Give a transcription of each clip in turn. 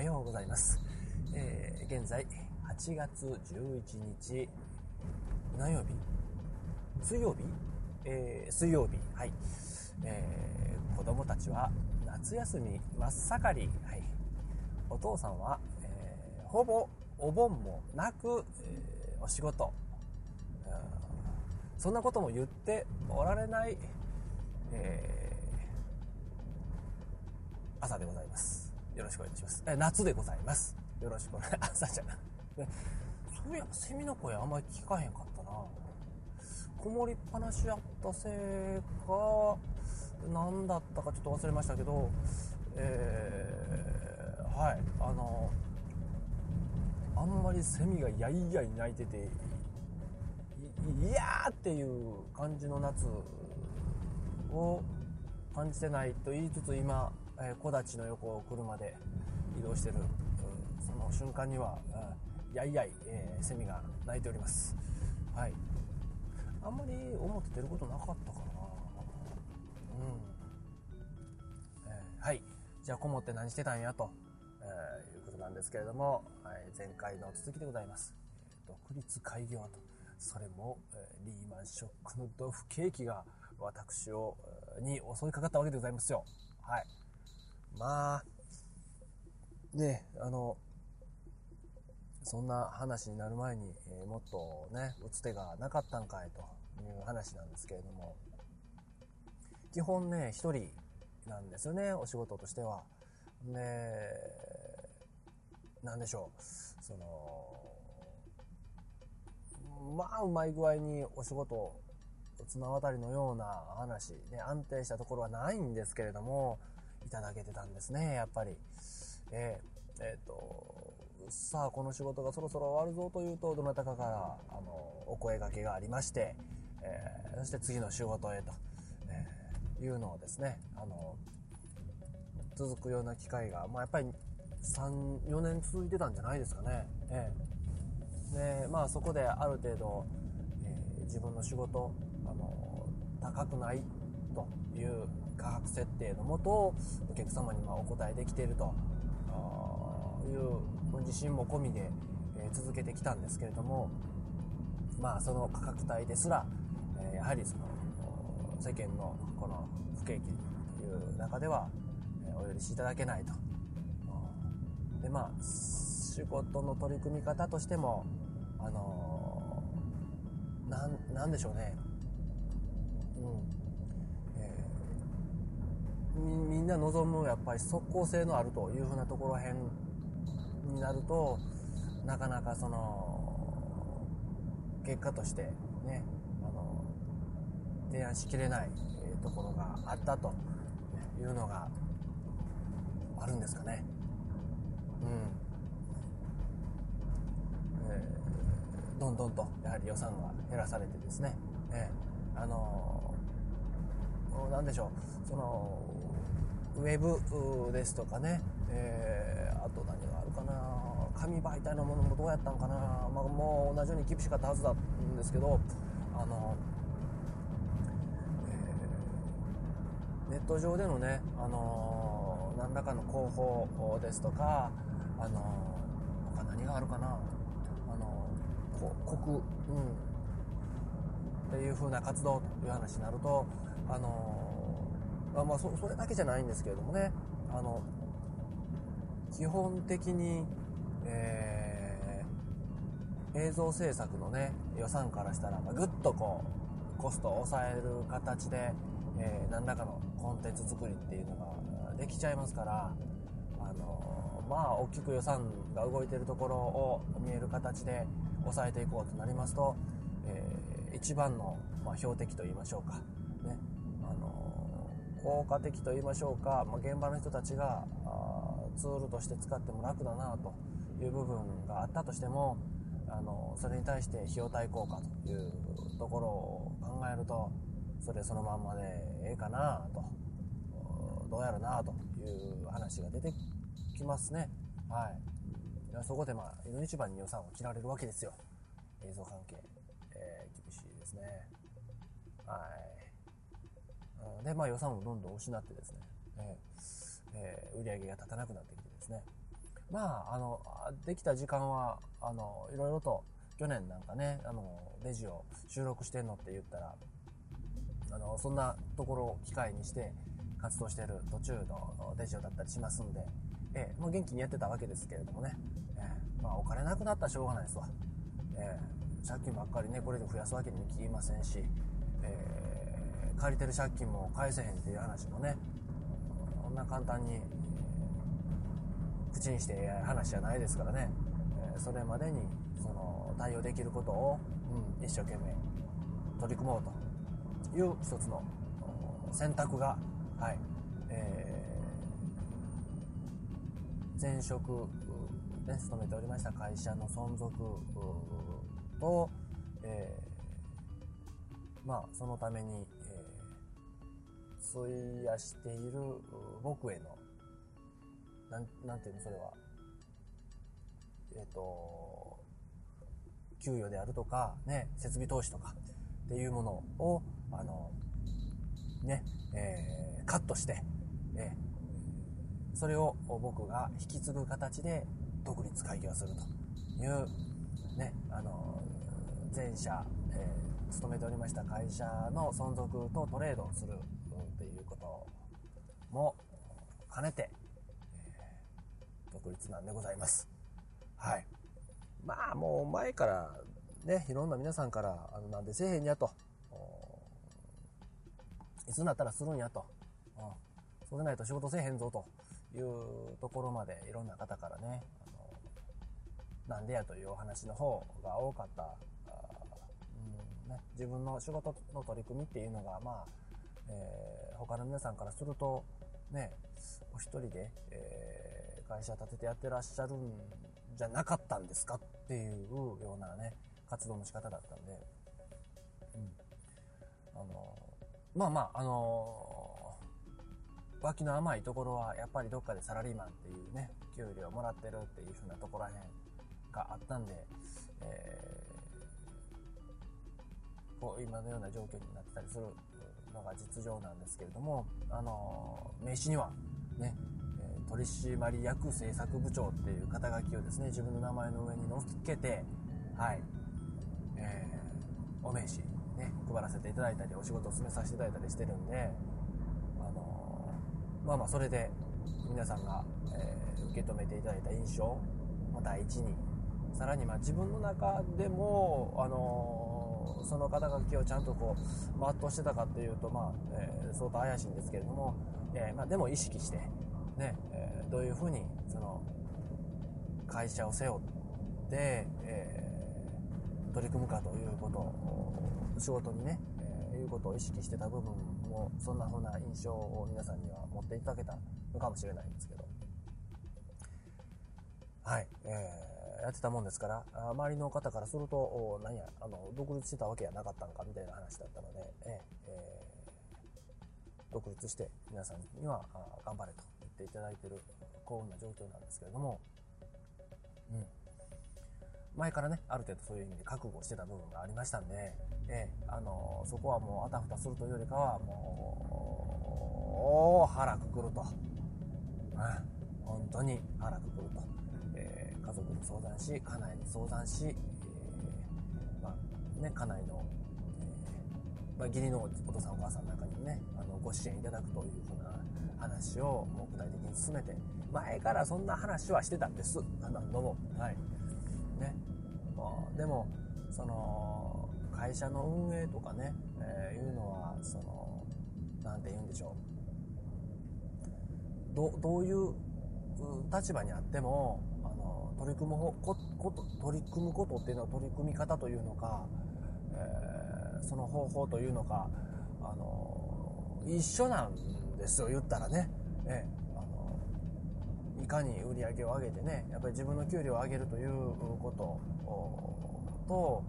はようございます。えー、現在、8月11日、何曜日？水曜日？えー、水曜日。はい。えー、子供たちは夏休み真っ盛り。はい。お父さんは、えー、ほぼお盆もなく、えー、お仕事。そんなことも言っておられない、えー、朝でございます。よろしくお願いします。え夏でございます。よろしくお願い、朝じゃな。そういや、セミの声あんまり聞かへんかったな。曇りっぱなしやったせいか、何だったかちょっと忘れましたけど、えー、はい、あの、あんまりセミがやいやい鳴いてて、いやーっていう感じの夏を感じてないと言いつつ今、え、木立の横を車で移動してる、その瞬間には、やいやい、えー、セミが鳴いております。はい。あんまり表出ることなかったかな。うん。えー、はい。じゃあ、こもって何してたんやと、え、いうことなんですけれども、はい、前回の続きでございます。独立開業と。それも、えリーマンショックのドフケーキが私を、に襲いかかったわけでございますよ。はい。まあ、ね、あの、そんな話になる前に、えー、もっとね、打つ手がなかったんかいという話なんですけれども、基本ね、一人なんですよね、お仕事としては。で、なんでしょう、その、まあ、うまい具合にお仕事、綱渡りのような話、ね、安定したところはないんですけれども、いただけてたんですね、やっぱり。えー、えー、と、さあ、この仕事がそろそろ終わるぞというと、どなたかから、あの、お声掛けがありまして、えー、そして次の仕事へと、え、いうのをですね、あの、続くような機会が、まあ、やっぱり3、4年続いてたんじゃないですかね。えーで、まあそこである程度、えー、自分の仕事、あの、高くないという価格設定のもと、お客様にまお答えできているという自信も込みで、え、続けてきたんですけれども、まあその価格帯ですら、え、やはりその、世間のこの不景気という中では、えお許しいただけないと。で、まあ、仕事の取り組み方としても、あのー、なん、なんでしょうね。うん。み、んな望むやっぱり即効性のあるというふうなところへんになると、なかなかその、結果としてね、あの、提案しきれないところがあったというのがあるんですかね。うん。どんどんとやはり予算が減らされてですね、えー、あのー、なんでしょう、その、ウェブですとかね、えー、あと何があるかな、紙媒体のものもどうやったんかな、まあ、もう同じように厳しかったはずなんですけど、あの、えー、ネット上でのね、あの何らかの広報ですとか、あの他何があるかな、あのー国、うん、っていう風な活動という話になると、あのー、まあそ、それだけじゃないんですけれどもね、あの、基本的に、えー、映像制作のね、予算からしたら、ま、ぐっとこう、コストを抑える形で、えー、何らかのコンテンツ作りっていうのができちゃいますから、あのまあ、大きく予算が動いてるところを見える形で、抑えていこうとなりますと、えー、一番の、まあ、標的と言いましょうか、ね、あのー、効果的と言いましょうか、まあ、現場の人たちがツールとして使っても楽だなという部分があったとしても、あのそれに対して費用対効果というところを考えると、それそのまんまでええかなと、どうやろなという話が出てきますね。はい。そこでまあ、N 一番に予算を切られるわけですよ。映像関係。えー、厳しいですね。はい。で、まあ予算をどんどん失ってですね、えーえー、売り上げが立たなくなってきてですね。まあ、あの、できた時間は、あの、いろいろと、去年なんかね、あの、レジを収録してんのって言ったら、あの、そんなところを機会にして活動してる途中のレジオだったりしますんで、えー、もう元気にやってたわけですけれどもね、えー、まあ、お金なくなったらしょうがないですわ。えー、借金ばっかりね、これで増やすわけにもいきませんし、え借りてる借金も返せへんっていう話もね、こんな簡単に口にして話じゃないですからね、えそれまでにその対応できることを、うん、一生懸命取り組もうという一つの選択が、はいえー、前職、ね、勤めておりました会社の存続と、えー、まあそのために、えー、費やしている僕へのなん、なんていうの、それは。えっ、ー、と、給与であるとか、ね、設備投資とかっていうものを、あの、ね、えー、カットして、えー、それを僕が引き継ぐ形で独立開業するという、ね、あの、前社、えー、勤めておりました会社の存続とトレードをするということも兼ねて、独立なんでございます。はい。まあもう前からね、いろんな皆さんから、あのなんでせえへんやと。いつになったらするんやと。そうん、それないと仕事せえへんぞというところまでいろんな方からね、あのなんでやというお話の方が多かった。ね、自分の仕事の取り組みっていうのが、まあ、えー、他の皆さんからすると、ね、お一人で、えー会社立ててやってらっしゃるんじゃなかったんですかっていうようなね、活動の仕方だったんで、うん。あの、まあまあ、あの脇の甘いところはやっぱりどっかでサラリーマンっていうね、給料をもらってるっていう風なところらへんがあったんで、え、こう今のような状況になってたりするのが実情なんですけれども、あの名刺にはね、取締役政策部長っていう肩書きをですね、自分の名前の上に載っけて、はい、えー、お名刺ね、配らせていただいたり、お仕事を進めさせていただいたりしてるんで、あのー、まあまあ、それで皆さんが、えー、受け止めていただいた印象、まあ、第一に、さらにま自分の中でも、あのその肩書きをちゃんとこう、全うしてたかっていうと、まあ、えー、相当怪しいんですけれども、えー、まあ、でも意識して、ね、えー、どういうふうにその会社を背負って、えー、取り組むかということを仕事にね、えー、いうことを意識してた部分もそんなふうな印象を皆さんには持っていただけたのかもしれないんですけど。はい、えー、やってたもんですから周りの方からすると何やあの独立してたわけやなかったのかみたいな話だったので、えー、独立して皆さんには頑張れと言っていただいている幸運な状況なんですけれども、うん。前からね、ある程度そういう意味で覚悟してた部分がありましたんで、ええ、あの、そこはもうあたふたするというよりかは、もう、腹くくると。うん。本当に腹くくると。相談し、家内に相談し、えー、まあ、ね、家内の、えー、まあ、義理のお父さんお母さんなんかにもね、あの、ご支援いただくというふうな話をもう具体的に進めて、前からそんな話はしてたんです。何度も。はい。ね。まあ、でも、その、会社の運営とかね、えー、いうのは、その、なんて言うんでしょう。ど、どういう立場にあっても、取り組むこ、こと、取り組むことっていうのは取り組み方というのか、えー、その方法というのか、あの、一緒なんですよ、言ったらね。えあの、いかに売り上げを上げてね、やっぱり自分の給料を上げるということと、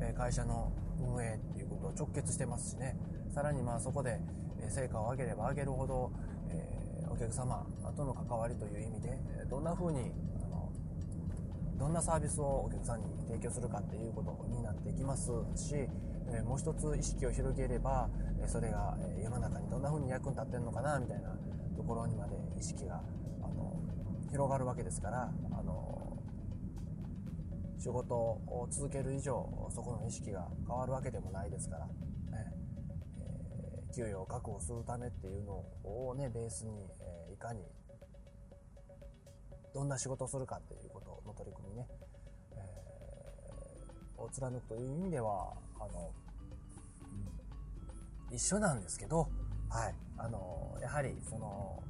え会社の運営っていうことを直結してますしね。さらにまあそこで成果を上げれば上げるほど、えー、お客様との関わりという意味で、どんな風に、どんなサービスをお客さんに提供するかっていうことになってきますし、えもう一つ意識を広げれば、えそれが、世の中にどんな風に役に立ってるのかなみたいなところにまで意識があの広がるわけですからあの仕事を続ける以上そこの意識が変わるわけでもないですから、ねえー、給与を確保するためっていうのをねベースに、えー、いかにどんな仕事をするかっていうことの取り組みね、えー、を貫くという意味ではあの、うん、一緒なんですけど、はい、あのやはりその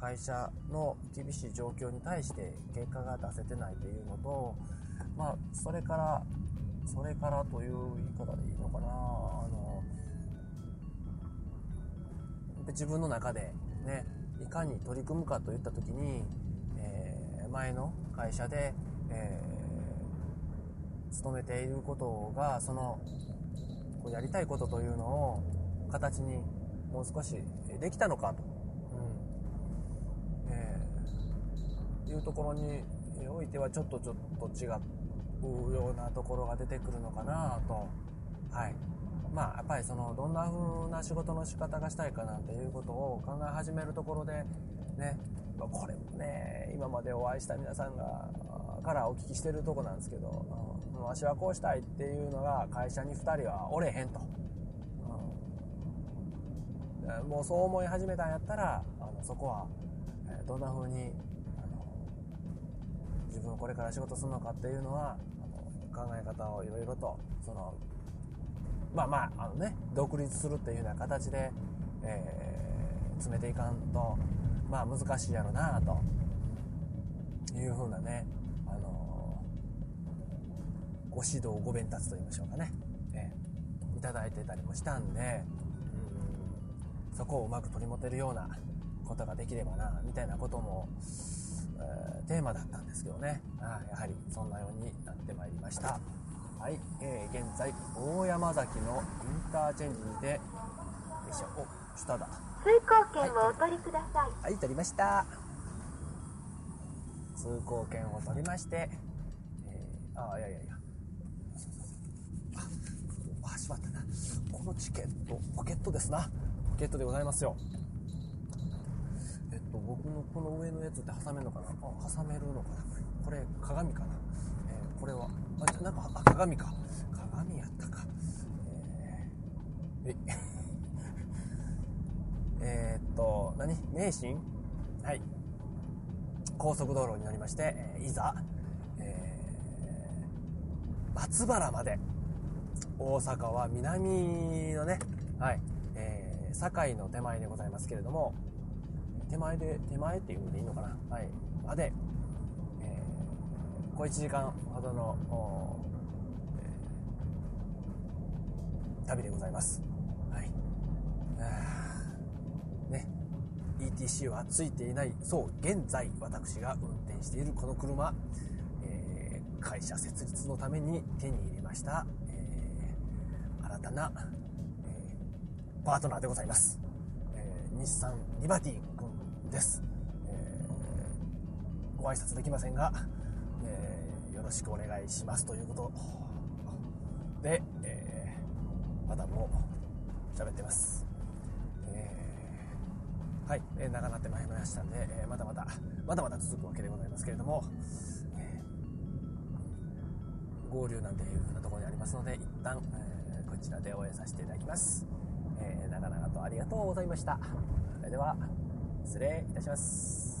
会社の厳しい状況に対して結果が出せてないというのと、まあ、それから、それからという言い方でいいのかな、あの、自分の中でね、いかに取り組むかといった時に、前の会社で、えー、勤めていることが、その、こうやりたいことというのを形にもう少しできたのかとうん。えいうところにおいてはちょっとちょっと違うようなところが出てくるのかなと。はい。まあ、やっぱりその、どんな風な仕事の仕方がしたいかなんていうことを考え始めるところで、ね、これもね、今までお会いした皆さんが、からお聞きしてるとこなんですけど、うん、わしはこうしたいっていうのが会社に2人はおれへんと。うん、もうそう思い始めたんやったら、あのそこは、えどんな風にあの自分これから仕事するのかっていうのはあの考え方をいろいろとそのまあまああのね独立するっていうような形で、えー、詰めていかんとまあ難しいやろなと。いうふうなねあのご指導ご鞭達と言いましょうかね、えー、いただいてたりもしたんでうん。そこをうまく取り持てるようなことができればなみたいなこともえー、テーマだったんですけどね、あやはりそんなようになってまいりました。はい、えー、現在、大山崎のインターチェンジにて、よいしょ、お、下だ。通行券をお取りください。はい、取りました。通行券を取りまして、えー、あ、いやいやいや。あ、あ、しまったな。このチケット、ポケットですな。ポケットでございますよ。と僕のこの上のやつって挟めるのかな？あ挟めるのかな？これ鏡かな、えー、これはあなんかあ鏡か鏡やったかえー、えー、っと何名神？はい。高速道路に乗りまして、えいざ、えー、松原まで。大阪は南のねはい、えー、堺の手前でございますけれども手前で、手前っていうのでいいのかな？はい。まで、えー、小1時間ほどの、旅でございます。はい。ね。ETC はついていない、そう、現在私が運転しているこの車、えー、会社設立のために手に入れました、えー、新たな、えー、パートナーでございます。え、日産リバティ君です。え、ご挨拶できませんが、え、よろしくお願いしますということで、え、まだもう喋ってます。はい、えー、長なってまいりましたんで、えー、まだまだ、まだまだ続くわけでございますけれども、えー、合流なんていうふうなところにありますので、一旦、えー、こちらで応援させていただきます。えー、長々とありがとうございました。それでは、失礼いたします。